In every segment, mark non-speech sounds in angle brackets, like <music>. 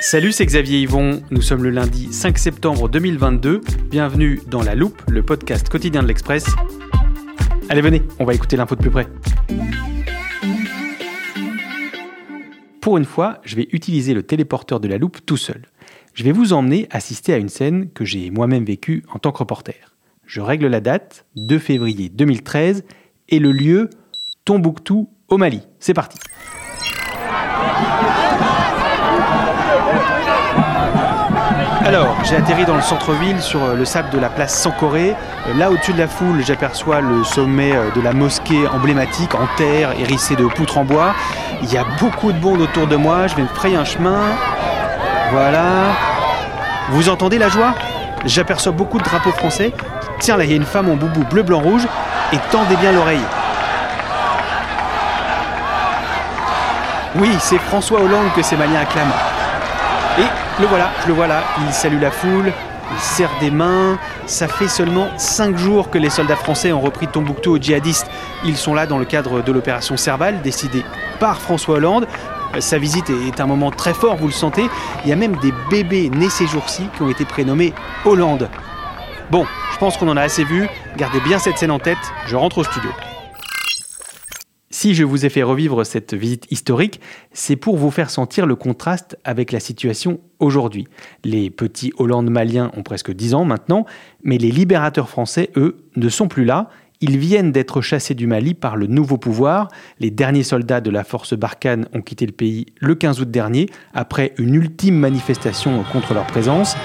Salut, c'est Xavier Yvon. Nous sommes le lundi 5 septembre 2022. Bienvenue dans La Loupe, le podcast quotidien de l'Express. Allez, venez, on va écouter l'info de plus près. Pour une fois, je vais utiliser le téléporteur de la loupe tout seul. Je vais vous emmener assister à une scène que j'ai moi-même vécue en tant que reporter. Je règle la date, 2 février 2013, et le lieu, Tombouctou, au Mali. C'est parti. Alors, j'ai atterri dans le centre-ville sur euh, le sable de la place Sankoré. Euh, Là, au-dessus de la foule, j'aperçois le sommet euh, de la mosquée emblématique en terre, hérissée de poutres en bois. Il y a beaucoup de monde autour de moi. Je vais me frayer un chemin. Voilà. Vous entendez la joie? J'aperçois beaucoup de drapeaux français. Tiens, là, il y a une femme en boubou bleu, blanc, rouge. Et tendez bien l'oreille. Oui, c'est François Hollande que ces Maliens acclament. Et le voilà, le vois là, il salue la foule, il serre des mains. Ça fait seulement 5 jours que les soldats français ont repris Tombouctou aux djihadistes. Ils sont là dans le cadre de l'opération Serval, décidée par François Hollande. Sa visite est un moment très fort, vous le sentez. Il y a même des bébés nés ces jours-ci qui ont été prénommés Hollande. Bon, je pense qu'on en a assez vu. Gardez bien cette scène en tête, je rentre au studio. Si je vous ai fait revivre cette visite historique, c'est pour vous faire sentir le contraste avec la situation aujourd'hui. Les petits Hollandes maliens ont presque 10 ans maintenant, mais les libérateurs français, eux, ne sont plus là. Ils viennent d'être chassés du Mali par le nouveau pouvoir. Les derniers soldats de la force Barkhane ont quitté le pays le 15 août dernier, après une ultime manifestation contre leur présence.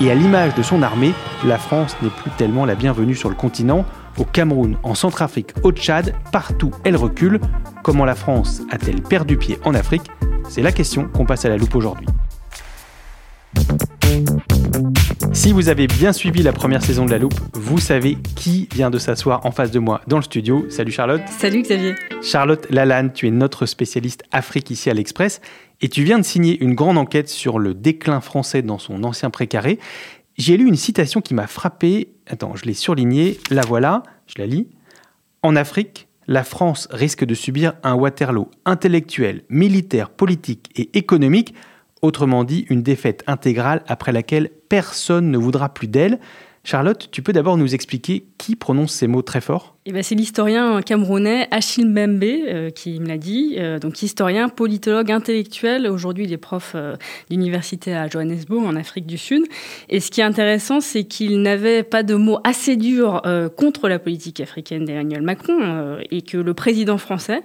Et à l'image de son armée, la France n'est plus tellement la bienvenue sur le continent. Au Cameroun, en Centrafrique, au Tchad, partout elle recule. Comment la France a-t-elle perdu pied en Afrique? C'est la question qu'on passe à la loupe aujourd'hui. Si vous avez bien suivi la première saison de la loupe, vous savez qui vient de s'asseoir en face de moi dans le studio. Salut Charlotte. Salut Xavier. Charlotte Lalanne, tu es notre spécialiste Afrique ici à l'Express et tu viens de signer une grande enquête sur le déclin français dans son ancien précaré. J'ai lu une citation qui m'a frappé. Attends, je l'ai surlignée. La voilà, je la lis. En Afrique, la France risque de subir un Waterloo intellectuel, militaire, politique et économique. Autrement dit, une défaite intégrale après laquelle personne ne voudra plus d'elle. Charlotte, tu peux d'abord nous expliquer qui prononce ces mots très forts? Eh ben, c'est l'historien camerounais Achille Mbembe euh, qui me l'a dit. Euh, donc historien, politologue, intellectuel. Aujourd'hui, il est prof euh, d'université à Johannesburg, en Afrique du Sud. Et ce qui est intéressant, c'est qu'il n'avait pas de mots assez durs contre la politique africaine d'Emmanuel Macron et que le président français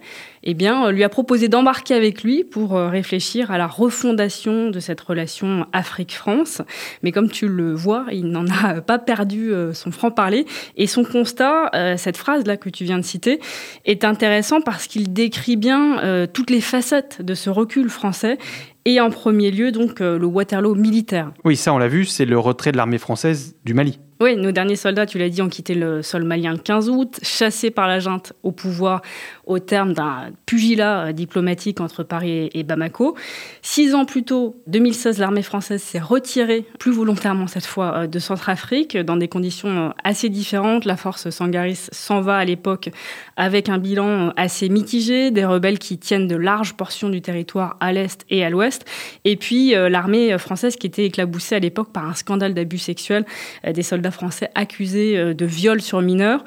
eh bien, lui a proposé d'embarquer avec lui pour euh, réfléchir à la refondation de cette relation Afrique-France. Mais comme tu le vois, il n'en a <laughs> pas perdu euh, son franc-parler. Et son constat, euh, cette phrase-là que tu viens de citer, est intéressant parce qu'il décrit bien euh, toutes les facettes de ce recul français et en premier lieu donc le Waterloo militaire. Oui, ça on l'a vu, c'est le retrait de l'armée française du Mali. Oui, nos derniers soldats, tu l'as dit, ont quitté le sol malien le 15 août, chassés par la junte au pouvoir au terme d'un pugilat euh, diplomatique entre Paris et Bamako. Six ans plus tôt, 2016, l'armée française s'est retirée, plus volontairement cette fois, euh, de Centrafrique, dans des conditions euh, assez différentes. La force Sangaris s'en va à l'époque avec un bilan assez mitigé, des rebelles qui tiennent de larges portions du territoire à l'est et à l'ouest, et puis l'armée française qui était éclaboussée à l'époque par un scandale d'abus sexuels des soldats français accusés euh, de viol sur mineurs.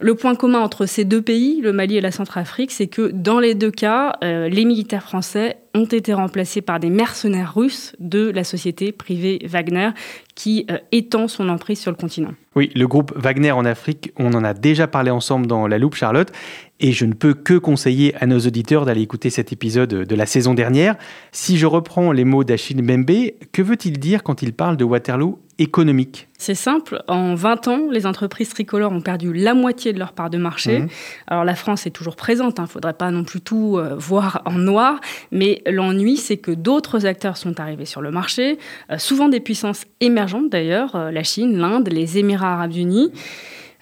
Le point commun entre ces deux pays, le Mali et la Centrafrique, c'est que dans les deux cas, euh, les militaires français ont été remplacés par des mercenaires russes de la société privée Wagner, qui euh, étend son emprise sur le continent. Oui, le groupe Wagner en Afrique, on en a déjà parlé ensemble dans La Loupe Charlotte, et je ne peux que conseiller à nos auditeurs d'aller écouter cet épisode de la saison dernière. Si je reprends les mots d'Achille Mbembe, que veut-il dire quand il parle de Waterloo économique? C'est simple, en 20 ans, les entreprises tricolores ont perdu la moitié de leur part de marché. Mmh. Alors la France est toujours présente, il hein, ne faudrait pas non plus tout euh, voir en noir, mais l'ennui c'est que d'autres acteurs sont arrivés sur le marché, euh, souvent des puissances émergentes d'ailleurs, euh, la Chine, l'Inde, les Émirats arabes unis.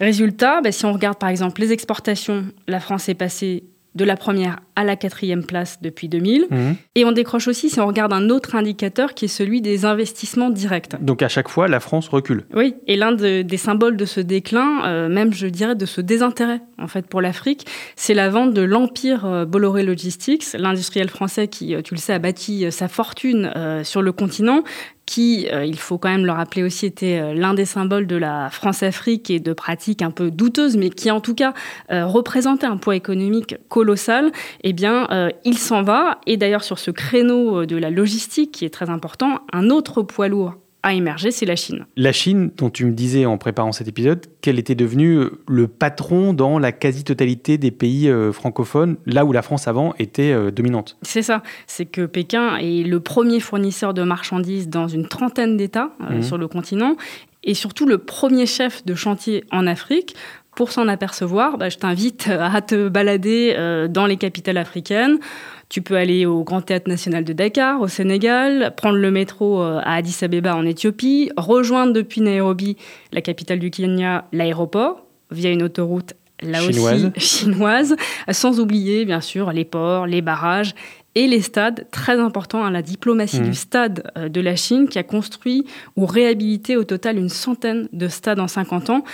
Résultat, bah, si on regarde par exemple les exportations, la France est passée de la première à la quatrième place depuis 2000. Mhm. Et on décroche aussi si on regarde un autre indicateur qui est celui des investissements directs. Donc à chaque fois, la France recule. Oui, et l'un des symboles de ce déclin, euh, même je dirais de ce désintérêt en fait pour l'Afrique, c'est la vente de l'empire euh, Bolloré Logistics, l'industriel français qui, euh, tu le sais, a bâti sa fortune sur le continent, qui, il faut quand même le rappeler aussi, était l'un des symboles de la France-Afrique et de pratiques un peu douteuses, mais qui en tout cas représentait un poids économique colossal eh bien, euh, il s'en va. Et d'ailleurs, sur ce créneau euh, de la logistique, qui est très important, un autre poids lourd a émergé, c'est la Chine. La Chine, dont tu me disais en préparant cet épisode, qu'elle était devenue euh, le patron dans la quasi-totalité des pays francophones, là où la France avant était dominante. C'est ça, c'est que Pékin est le premier fournisseur de marchandises dans une trentaine d'États mmh. sur le continent, et surtout le premier chef de chantier en Afrique. Pour s'en apercevoir, bah, je t'invite à te balader euh, dans les capitales africaines. Tu peux aller au Grand Théâtre National de Dakar, au Sénégal, prendre le métro euh, à Addis Abeba en Éthiopie, rejoindre depuis Nairobi, la capitale du Kenya, l'aéroport, via une autoroute là chinoise. aussi <laughs> chinoise, sans oublier bien sûr les ports, les barrages et les stades, très important, hein, la diplomatie mmh. du stade euh, de la Chine qui a construit ou réhabilité au total une centaine de stades en 50 ans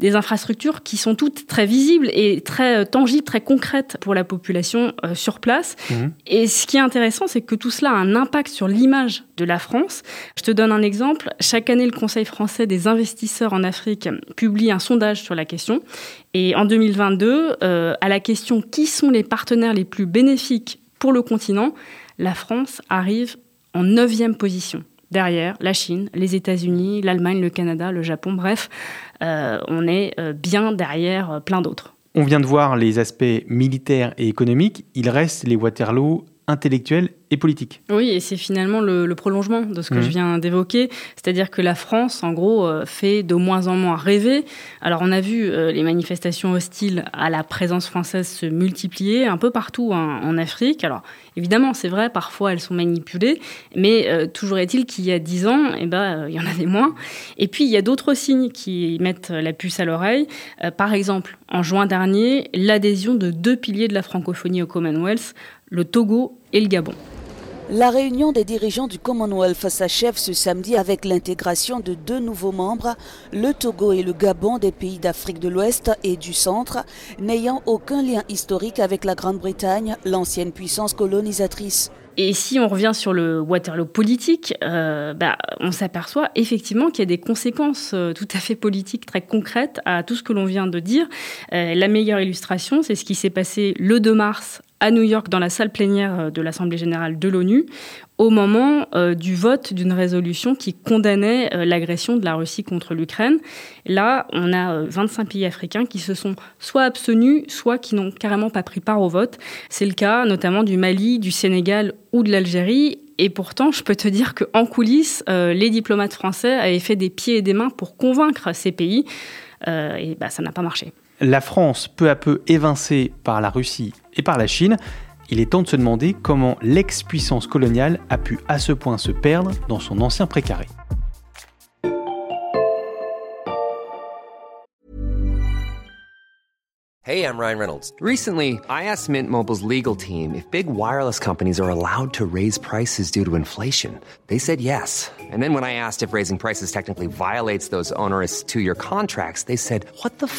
des infrastructures qui sont toutes très visibles et très euh, tangibles, très concrètes pour la population euh, sur place. Mhm. Et ce qui est intéressant, c'est que tout cela a un impact sur l'image de la France. Je te donne un exemple. Chaque année, le Conseil français des investisseurs en Afrique publie un sondage sur la question. Et en 2022, euh, à la question qui sont les partenaires les plus bénéfiques pour le continent, la France arrive en neuvième position. Derrière, la Chine, les États-Unis, l'Allemagne, le Canada, le Japon, bref, euh, on est euh, bien derrière euh, plein d'autres. On vient de voir les aspects militaires et économiques. Il reste les Waterloo intellectuels et politique. Oui, et c'est finalement le, prolongement de ce que je mmh. viens d'évoquer, c'est-à-dire que la France, en gros, euh, fait de moins en moins rêver. Alors on a vu euh, les manifestations hostiles à la présence française se multiplier un peu partout hein, en Afrique. Alors évidemment, c'est vrai, parfois elles sont manipulées, mais euh, toujours est-il qu'il y a dix ans, eh ben, il y en avait moins. Et puis il y a d'autres signes qui mettent la puce à l'oreille. par exemple, en juin dernier, l'adhésion de deux piliers de la francophonie au Commonwealth, le Togo et le Gabon. La réunion des dirigeants du Commonwealth s'achève ce samedi avec l'intégration de deux nouveaux membres, le Togo et le Gabon des pays d'Afrique de l'Ouest et du Centre, n'ayant aucun lien historique avec la Grande-Bretagne, l'ancienne puissance colonisatrice. Et si on revient sur le Waterloo politique, euh, bah, on s'aperçoit effectivement qu'il y a des conséquences euh, tout à fait politiques très concrètes à tout ce que l'on vient de dire. Euh, la meilleure illustration, c'est ce qui s'est passé le 2 mars à New York dans la salle plénière euh, de l'Assemblée générale de l'ONU au moment euh, du vote d'une résolution qui condamnait euh, l'agression de la Russie contre l'Ukraine. Là, on a 25 pays africains qui se sont soit abstenus, soit qui n'ont carrément pas pris part au vote. C'est le cas notamment du Mali, du Sénégal ou de l'Algérie. Et pourtant, je peux te dire qu'en coulisses, les diplomates français avaient fait des pieds et des mains pour convaincre ces pays. et bah, ça n'a pas marché la France, peu à peu évincée par la Russie et par la Chine, il est temps de se demander comment l'ex-puissance coloniale a pu à ce point se perdre dans son ancien précaré. Hey, I'm Ryan Reynolds. Recently, I asked Mint Mobile's legal team if big wireless companies are allowed to raise prices due to inflation. They said yes. And then when I asked if raising prices technically violates those onerous two-year contracts, they said, "What the f***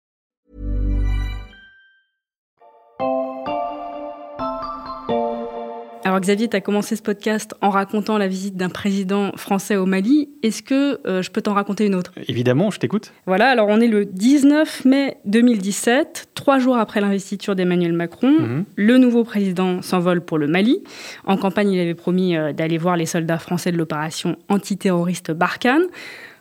Alors Xavier, tu as commencé ce podcast en racontant la visite d'un président français au Mali. Est-ce que euh, je peux t'en raconter une autre? Évidemment, je t'écoute. Voilà, alors on est le 19 mai 2017, trois jours après l'investiture d'Emmanuel Macron. Mhm. Le nouveau président s'envole pour le Mali. En campagne, il avait promis euh, d'aller voir les soldats français de l'opération antiterroriste Barkhane.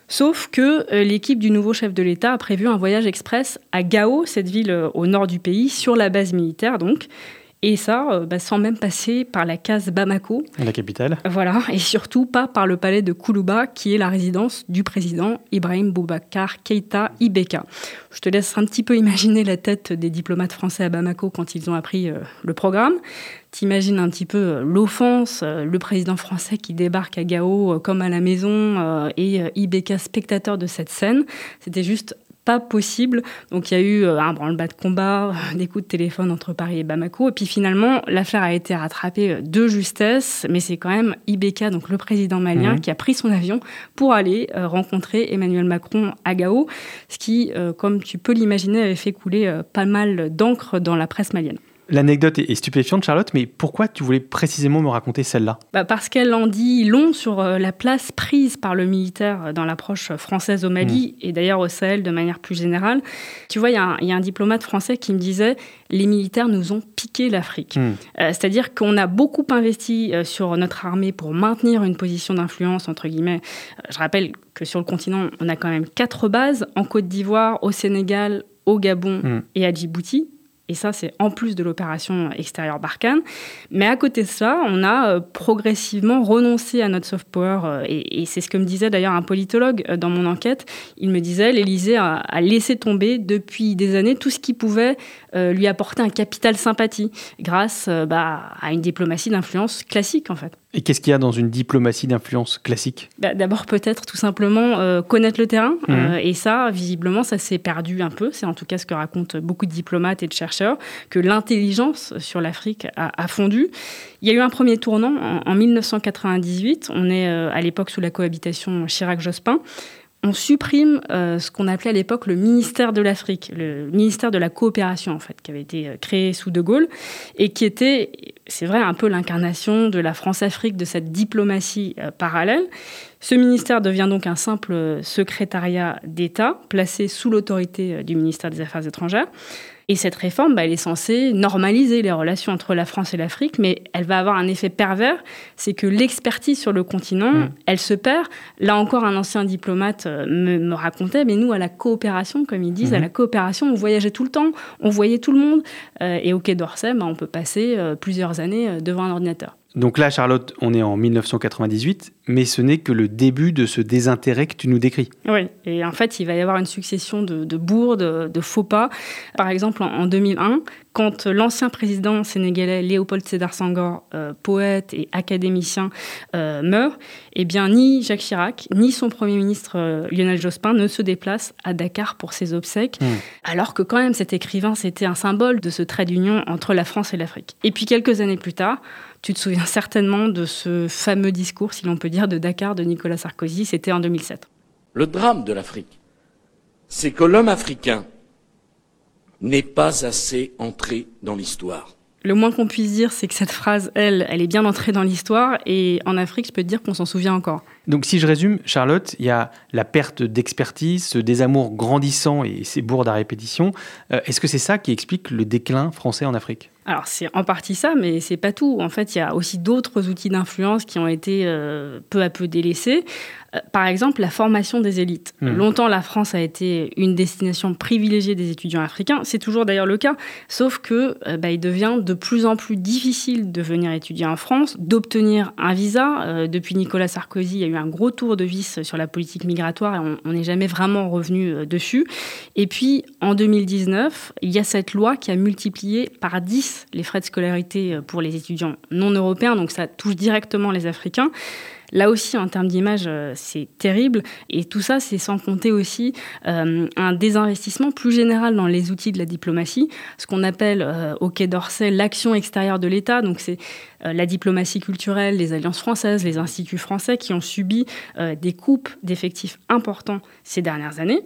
Sauf que euh, l'équipe du nouveau chef de l'État a prévu un voyage express à Gao, cette ville au nord du pays, sur la base militaire donc. Et ça, euh, bah, sans même passer par la case Bamako. La capitale. Voilà, et surtout pas par le palais de Koulouba, qui est la résidence du président Ibrahim Boubacar Keïta Ibeka. Je te laisse un petit peu imaginer la tête des diplomates français à Bamako quand ils ont appris euh, le programme. T'imagines un petit peu euh, l'offense, le président français qui débarque à Gao comme à la maison et Ibeka spectateur de cette scène. C'était juste pas possible. Donc il y a eu euh, un branle-bas de combat, <laughs> des coups de téléphone entre Paris et Bamako. Et puis finalement, l'affaire a été rattrapée euh, de justesse. Mais c'est quand même Ibeka, donc le président malien, Mhm. qui a pris son avion pour aller euh, rencontrer Emmanuel Macron à Gao. Ce qui, comme tu peux l'imaginer, avait fait couler pas mal d'encre dans la presse malienne. L'anecdote est stupéfiante, Charlotte, mais pourquoi tu voulais précisément me raconter celle-là? Bah, parce qu'elle en dit long sur euh, la place prise par le militaire dans l'approche française au Mali et d'ailleurs au Sahel de manière plus générale. Tu vois, il y, a un- il y a un diplomate français qui me disait les militaires nous ont piqué l'Afrique. Hmm. Euh, C'est-à-dire qu'on a beaucoup investi euh, sur notre armée pour maintenir une position d'influence, entre guillemets. Je rappelle que sur le continent, on a quand même quatre bases en Côte d'Ivoire, au Sénégal, au Gabon Hmm. et à Djibouti. Et ça, c'est en plus de l'opération extérieure Barkhane. Mais à côté de ça, on a euh, progressivement renoncé à notre soft power. euh, et c'est ce que me disait d'ailleurs un politologue euh, dans mon enquête. Il me disait l'Élysée a, laissé tomber depuis des années tout ce qui pouvait lui apporter un capital sympathie grâce bah, à une diplomatie d'influence classique en fait. Et qu'est-ce qu'il y a dans une diplomatie d'influence classique? Bah, D'abord, peut-être tout simplement euh, connaître le terrain. Mhm. Euh, et ça, visiblement, ça s'est perdu un peu. C'est en tout cas ce que racontent beaucoup de diplomates et de chercheurs, que l'intelligence sur l'Afrique a, a fondu. Il y a eu un premier tournant en, en 1998. On est euh, à l'époque sous la cohabitation Chirac-Jospin. On supprime euh, ce qu'on appelait à l'époque le ministère de l'Afrique, le ministère de la coopération en fait, qui avait été euh, créé sous De Gaulle et qui était, c'est vrai, un peu l'incarnation de la France-Afrique, de cette diplomatie euh, parallèle. Ce ministère devient donc un simple secrétariat d'État placé sous l'autorité du ministère des Affaires étrangères. Et cette réforme, bah, elle est censée normaliser les relations entre la France et l'Afrique, mais elle va avoir un effet pervers, c'est que l'expertise sur le continent, Mm. elle se perd. Là encore, un ancien diplomate euh, me, me racontait, mais nous, à la coopération, comme ils disent, à Mhm. la coopération, on voyageait tout le temps, on voyait tout le monde, euh, et au Quai d'Orsay, bah, on peut passer euh, plusieurs années devant un ordinateur. Donc là, Charlotte, on est en 1998, mais ce n'est que le début de ce désintérêt que tu nous décris. Oui, et en fait, il va y avoir une succession de, de bourdes, de faux pas. Par exemple, en, en 2001, quand l'ancien président sénégalais Léopold Sédar Senghor, euh, poète et académicien, euh, meurt, eh bien, ni Jacques Chirac, ni son premier ministre euh, Lionel Jospin ne se déplacent à Dakar pour ses obsèques, Mm. alors que quand même cet écrivain, c'était un symbole de ce trait d'union entre la France et l'Afrique. Et puis quelques années plus tard, tu te souviens certainement de ce fameux discours, si l'on peut dire, de Dakar de Nicolas Sarkozy, c'était en 2007. Le drame de l'Afrique, c'est que l'homme africain n'est pas assez entré dans l'histoire. Le moins qu'on puisse dire, c'est que cette phrase, elle, elle est bien entrée dans l'histoire. Et en Afrique, je peux te dire qu'on s'en souvient encore. Donc si je résume, Charlotte, il y a la perte d'expertise, ce désamour grandissant et ces bourdes à répétition. Euh, Est-ce que c'est ça qui explique le déclin français en Afrique? Alors c'est en partie ça, mais c'est pas tout. En fait, il y a aussi d'autres outils d'influence qui ont été euh, peu à peu délaissés. Euh, par exemple, la formation des élites. Mhm. Longtemps, la France a été une destination privilégiée des étudiants africains. C'est toujours d'ailleurs le cas, sauf que euh, bah, il devient de plus en plus difficile de venir étudier en France, d'obtenir un visa. Euh, depuis Nicolas Sarkozy, il y a eu un gros tour de vis sur la politique migratoire et on- n'est jamais vraiment revenu euh, dessus. Et puis, en 2019, il y a cette loi qui a multiplié par 10 les frais de scolarité pour les étudiants non européens, donc ça touche directement les Africains. Là aussi, en termes d'image, euh, c'est terrible. Et tout ça, c'est sans compter aussi euh, un désinvestissement plus général dans les outils de la diplomatie, ce qu'on appelle euh, au Quai d'Orsay l'action extérieure de l'État. Donc, c'est la diplomatie culturelle, les alliances françaises, les instituts français qui ont subi des coupes d'effectifs importants ces dernières années.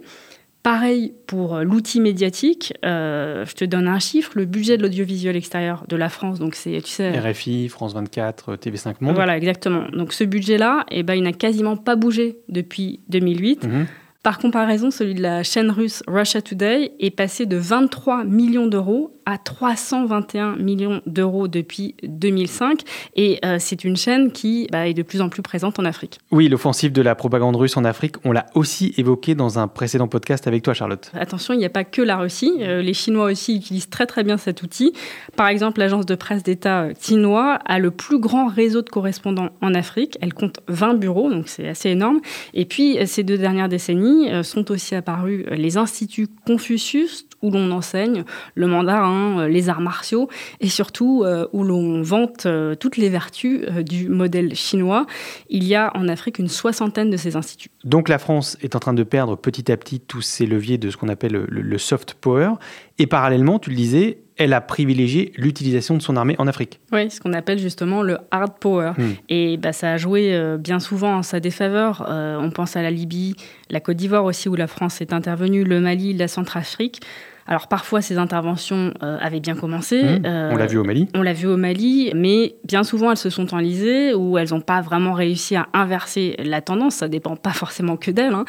Pareil pour euh, l'outil médiatique. Euh, je te donne un chiffre. Le budget de l'audiovisuel extérieur de la France, donc c'est, tu sais, RFI, France 24, TV5 Monde. voilà, exactement. Donc ce budget-là, eh ben, il n'a quasiment pas bougé depuis 2008. Mhm. Par comparaison, celui de la chaîne russe Russia Today est passé de 23 millions d'euros à 321 millions d'euros depuis 2005. Et euh, c'est une chaîne qui bah, est de plus en plus présente en Afrique. Oui, l'offensive de la propagande russe en Afrique, on l'a aussi évoqué dans un précédent podcast avec toi, Charlotte. Attention, il n'y a pas que la Russie. Euh, les Chinois aussi utilisent très très bien cet outil. Par exemple, l'agence de presse d'État euh, Xinhua a le plus grand réseau de correspondants en Afrique. Elle compte 20 bureaux, donc c'est assez énorme. Et puis, euh, ces deux dernières décennies euh, sont aussi apparus euh, les instituts Confucius, où l'on enseigne le mandarin, euh, les arts martiaux, et surtout où l'on vante toutes les vertus du modèle chinois. Il y a en Afrique une soixantaine de ces instituts. Donc la France est en train de perdre petit à petit tous ses leviers de ce qu'on appelle le, le soft power. Et parallèlement, tu le disais, elle a privilégié l'utilisation de son armée en Afrique. Oui, ce qu'on appelle justement le hard power. Hmm. Et bah, ça a joué euh, bien souvent en sa défaveur. Euh, on pense à la Libye, la Côte d'Ivoire aussi, où la France est intervenue, le Mali, la Centrafrique. Alors parfois, ces interventions euh, avaient bien commencé. Mmh. Euh, On l'a vu au Mali. on l'a vu au Mali, mais bien souvent elles se sont enlisées ou elles n'ont pas vraiment réussi à inverser la tendance. Ça dépend pas forcément que d'elles. hein.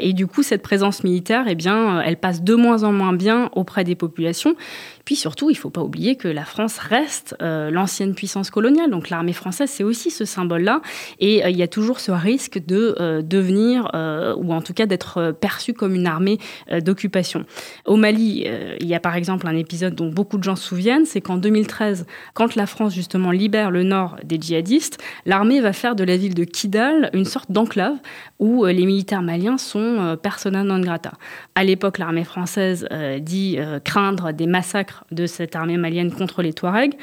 Et du coup, cette présence militaire, eh bien, elle passe de moins en moins bien auprès des populations. Puis surtout, il ne faut pas oublier que la France reste euh, l'ancienne puissance coloniale. Donc l'armée française, c'est aussi ce symbole-là. Et euh, il y a toujours ce risque de euh, devenir, ou en tout cas d'être perçu comme une armée d'occupation. Au Mali, il y a par exemple un épisode dont beaucoup de gens se souviennent, c'est qu'en 2013, quand la France justement libère le nord des djihadistes, l'armée va faire de la ville de Kidal une sorte d'enclave où les militaires maliens sont persona non grata. À l'époque, l'armée française dit craindre des massacres de cette armée malienne contre les Touaregs,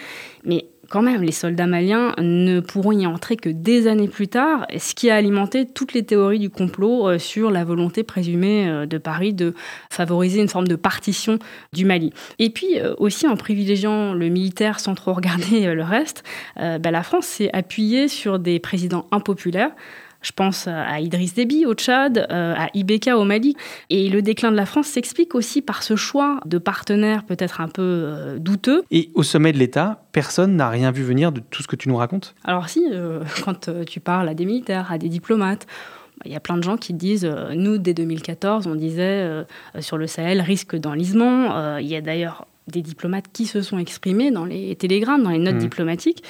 mais quand même, les soldats maliens ne pourront y entrer que des années plus tard, ce qui a alimenté toutes les théories du complot euh, sur la volonté présumée euh, de Paris de favoriser une forme de partition du Mali. Et puis euh, aussi en privilégiant le militaire sans trop regarder le reste, bah, la France s'est appuyée sur des présidents impopulaires. Je pense à Idriss Déby au Tchad, euh, à Ibeka au Mali. Et le déclin de la France s'explique aussi par ce choix de partenaires peut-être un peu euh, douteux. Et au sommet de l'État, personne n'a rien vu venir de tout ce que tu nous racontes? Alors si, euh, <laughs> quand tu parles à des militaires, à des diplomates, bah, il y a plein de gens qui disent, euh, nous, dès 2014, on disait euh, sur le Sahel, risque d'enlisement. Il y a d'ailleurs des diplomates qui se sont exprimés dans les télégrammes, dans les notes Mhm. diplomatiques.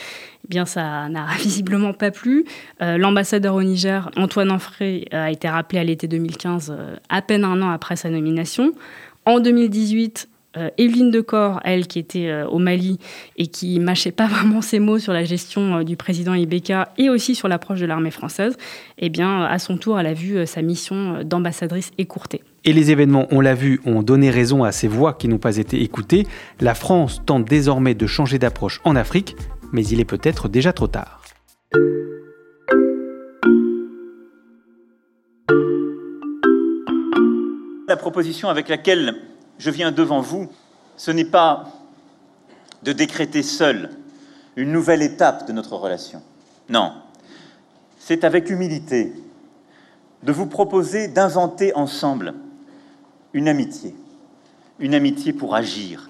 Eh bien, ça n'a <laughs> visiblement pas plu. Euh, L'ambassadeur au Niger, Antoine Anfré, a été rappelé à l'été 2015, euh, à peine un an après sa nomination. En 2018, euh, Evelyne Decor, elle qui était euh, au Mali et qui mâchait pas <laughs> vraiment ses mots sur la gestion euh, du président Ibeka et aussi sur l'approche de l'armée française, eh bien, à son tour, elle a vu euh, sa mission euh, d'ambassadrice écourtée. Et les événements, on l'a vu, ont donné raison à ces voix qui n'ont pas été écoutées. La France tente désormais de changer d'approche en Afrique, mais il est peut-être déjà trop tard. La proposition avec laquelle je viens devant vous, ce n'est pas de décréter seul une nouvelle étape de notre relation. Non, c'est avec humilité de vous proposer d'inventer ensemble une amitié, une amitié pour agir,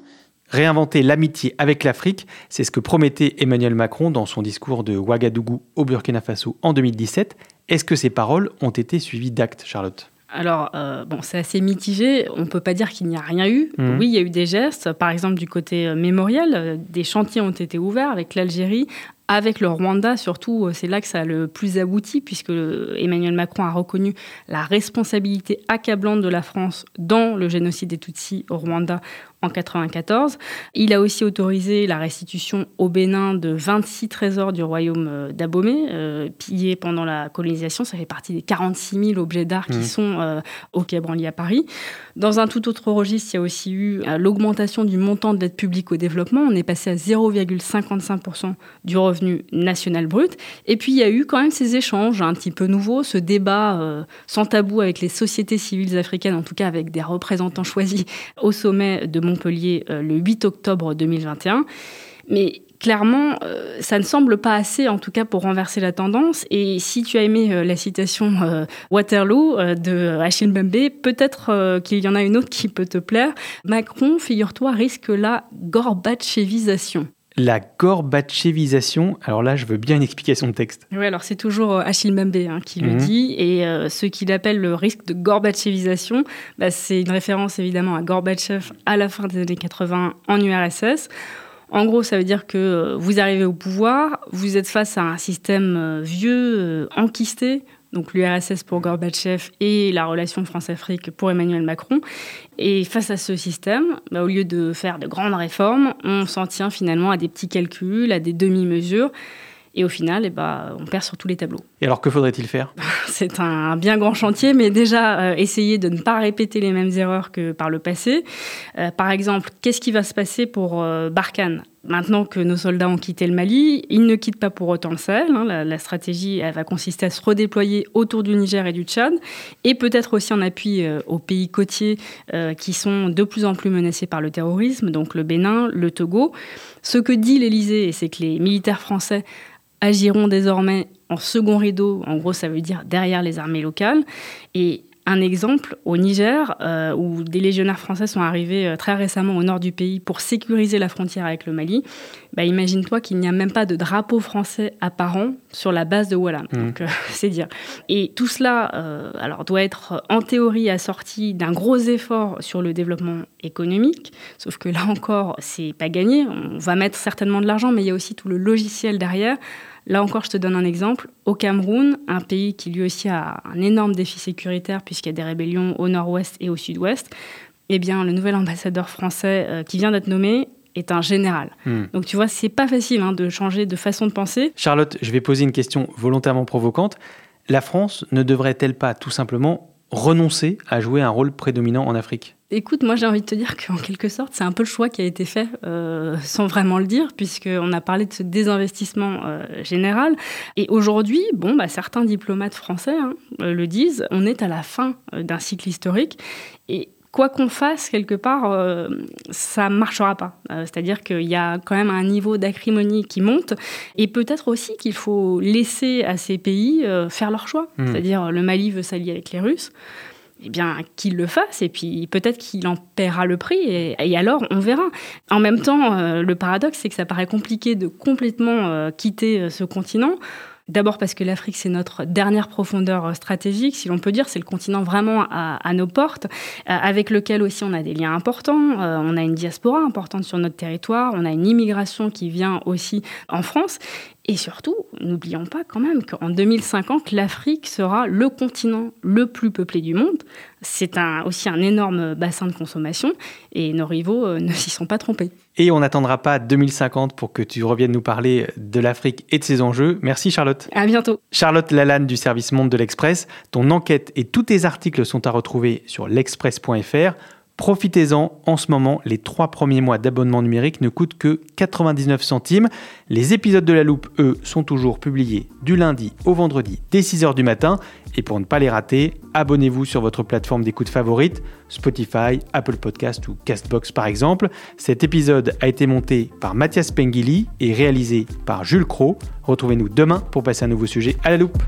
Réinventer l'amitié avec l'Afrique, c'est ce que promettait Emmanuel Macron dans son discours de Ouagadougou au Burkina Faso en 2017. Est-ce que ces paroles ont été suivies d'actes, Charlotte? Alors, euh, bon, c'est assez mitigé. On ne peut pas dire qu'il n'y a rien eu. Mhm. Oui, il y a eu des gestes. Par exemple, du côté euh, mémorial, euh, des chantiers ont été ouverts avec l'Algérie, avec le Rwanda, surtout, euh, c'est là que ça a le plus abouti, puisque Emmanuel Macron a reconnu la responsabilité accablante de la France dans le génocide des Tutsis au Rwanda en 94. Il a aussi autorisé la restitution au Bénin de 26 trésors du royaume euh, d'Abomey, euh, pillés pendant la colonisation. Ça fait partie des 46 000 objets d'art qui mmh. sont euh, au Quai Branly à Paris. Dans un tout autre registre, il y a aussi eu l'augmentation du montant de l'aide publique au développement. On est passé à 0,55% du revenu national brut. Et puis, il y a eu quand même ces échanges un petit peu nouveaux, ce débat sans tabou avec les sociétés civiles africaines, en tout cas avec des représentants choisis au sommet de Montpellier euh, le 8 octobre 2021. Mais clairement, euh, ça ne semble pas assez, en tout cas, pour renverser la tendance. Et si tu as aimé euh, la citation Waterloo de Achille Mbembe, peut-être qu'il y en a une autre qui peut te plaire. Macron, figure-toi, risque la gorbatchevisation. La gorbatchevisation, alors là, je veux bien une explication de texte. Oui, alors c'est toujours euh, Achille Mbembe hein, qui le mhm. dit, et euh, ce qu'il appelle le risque de gorbatchevisation, bah, c'est une référence évidemment à Gorbatchev à la fin des années 80 en URSS. En gros, ça veut dire que euh, vous arrivez au pouvoir, vous êtes face à un système vieux, enquisté, donc l'URSS pour Gorbatchev et la relation France-Afrique pour Emmanuel Macron. Et face à ce système, bah, au lieu de faire de grandes réformes, on s'en tient finalement à des petits calculs, à des demi-mesures. Et au final, eh ben, on perd sur tous les tableaux. Et alors, que faudrait-il faire? C'est un bien grand chantier, mais déjà, euh, essayer de ne pas répéter les mêmes erreurs que par le passé. Euh, par exemple, qu'est-ce qui va se passer pour euh, Barkhane? Maintenant que nos soldats ont quitté le Mali, ils ne quittent pas pour autant le Sahel. Hein. La, stratégie va consister à se redéployer autour du Niger et du Tchad, et peut-être aussi en appui aux pays côtiers qui sont de plus en plus menacés par le terrorisme, donc le Bénin, le Togo. Ce que dit l'Élysée, c'est que les militaires français agiront désormais en second rideau, en gros ça veut dire derrière les armées locales. Et un exemple au Niger, euh, où des légionnaires français sont arrivés euh, très récemment au nord du pays pour sécuriser la frontière avec le Mali. Bah, imagine-toi qu'il n'y a même pas de drapeau français apparent sur la base de Wallam. Mmh. Donc, euh, <laughs> c'est dire. Et tout cela, alors, doit être en théorie assorti d'un gros effort sur le développement économique. Sauf que là encore, c'est pas gagné. On va mettre certainement de l'argent, mais il y a aussi tout le logiciel derrière. Là encore, je te donne un exemple. Au Cameroun, un pays qui lui aussi a un énorme défi sécuritaire puisqu'il y a des rébellions au nord-ouest et au sud-ouest, eh bien, le nouvel ambassadeur français euh, qui vient d'être nommé est un général. Hmm. Donc tu vois, c'est pas facile hein, de changer de façon de penser. Charlotte, je vais poser une question volontairement provocante. La France ne devrait-elle pas tout simplement renoncer à jouer un rôle prédominant en Afrique Écoute, moi j'ai envie de te dire qu'en quelque sorte, c'est un peu le choix qui a été fait euh, sans vraiment le dire, puisqu'on a parlé de ce désinvestissement euh, général. Et aujourd'hui, bon, bah, certains diplomates français hein, euh, le disent, on est à la fin d'un cycle historique. Et quoi qu'on fasse, quelque part, ça ne marchera pas. C'est-à-dire qu'il y a quand même un niveau d'acrimonie qui monte. Et peut-être aussi qu'il faut laisser à ces pays faire leur choix. Hmm. C'est-à-dire le Mali veut s'allier avec les Russes eh bien, qu'il le fasse, et puis peut-être qu'il en paiera le prix, et, alors on verra. En même temps, euh, le paradoxe, c'est que ça paraît compliqué de complètement euh, quitter euh, ce continent. D'abord parce que l'Afrique, c'est notre dernière profondeur stratégique, si l'on peut dire, c'est le continent vraiment à, nos portes, avec lequel aussi on a des liens importants, on a une diaspora importante sur notre territoire, on a une immigration qui vient aussi en France, et surtout, n'oublions pas quand même qu'en 2050, l'Afrique sera le continent le plus peuplé du monde. C'est un, aussi un énorme bassin de consommation et nos rivaux euh, ne s'y sont pas trompés. Et on n'attendra pas 2050 pour que tu reviennes nous parler de l'Afrique et de ses enjeux. Merci Charlotte. À bientôt. Charlotte Lalanne du service Monde de l'Express. Ton enquête et tous tes articles sont à retrouver sur l'express.fr. Profitez-en, en ce moment, les trois premiers mois d'abonnement numérique ne coûtent que 99 centimes. Les épisodes de la loupe, eux, sont toujours publiés du lundi au vendredi dès 6h du matin. Et pour ne pas les rater, abonnez-vous sur votre plateforme d'écoute favorite, Spotify, Apple Podcast ou Castbox par exemple. Cet épisode a été monté par Mathias Pengili et réalisé par Jules Cro. Retrouvez-nous demain pour passer un nouveau sujet à la loupe.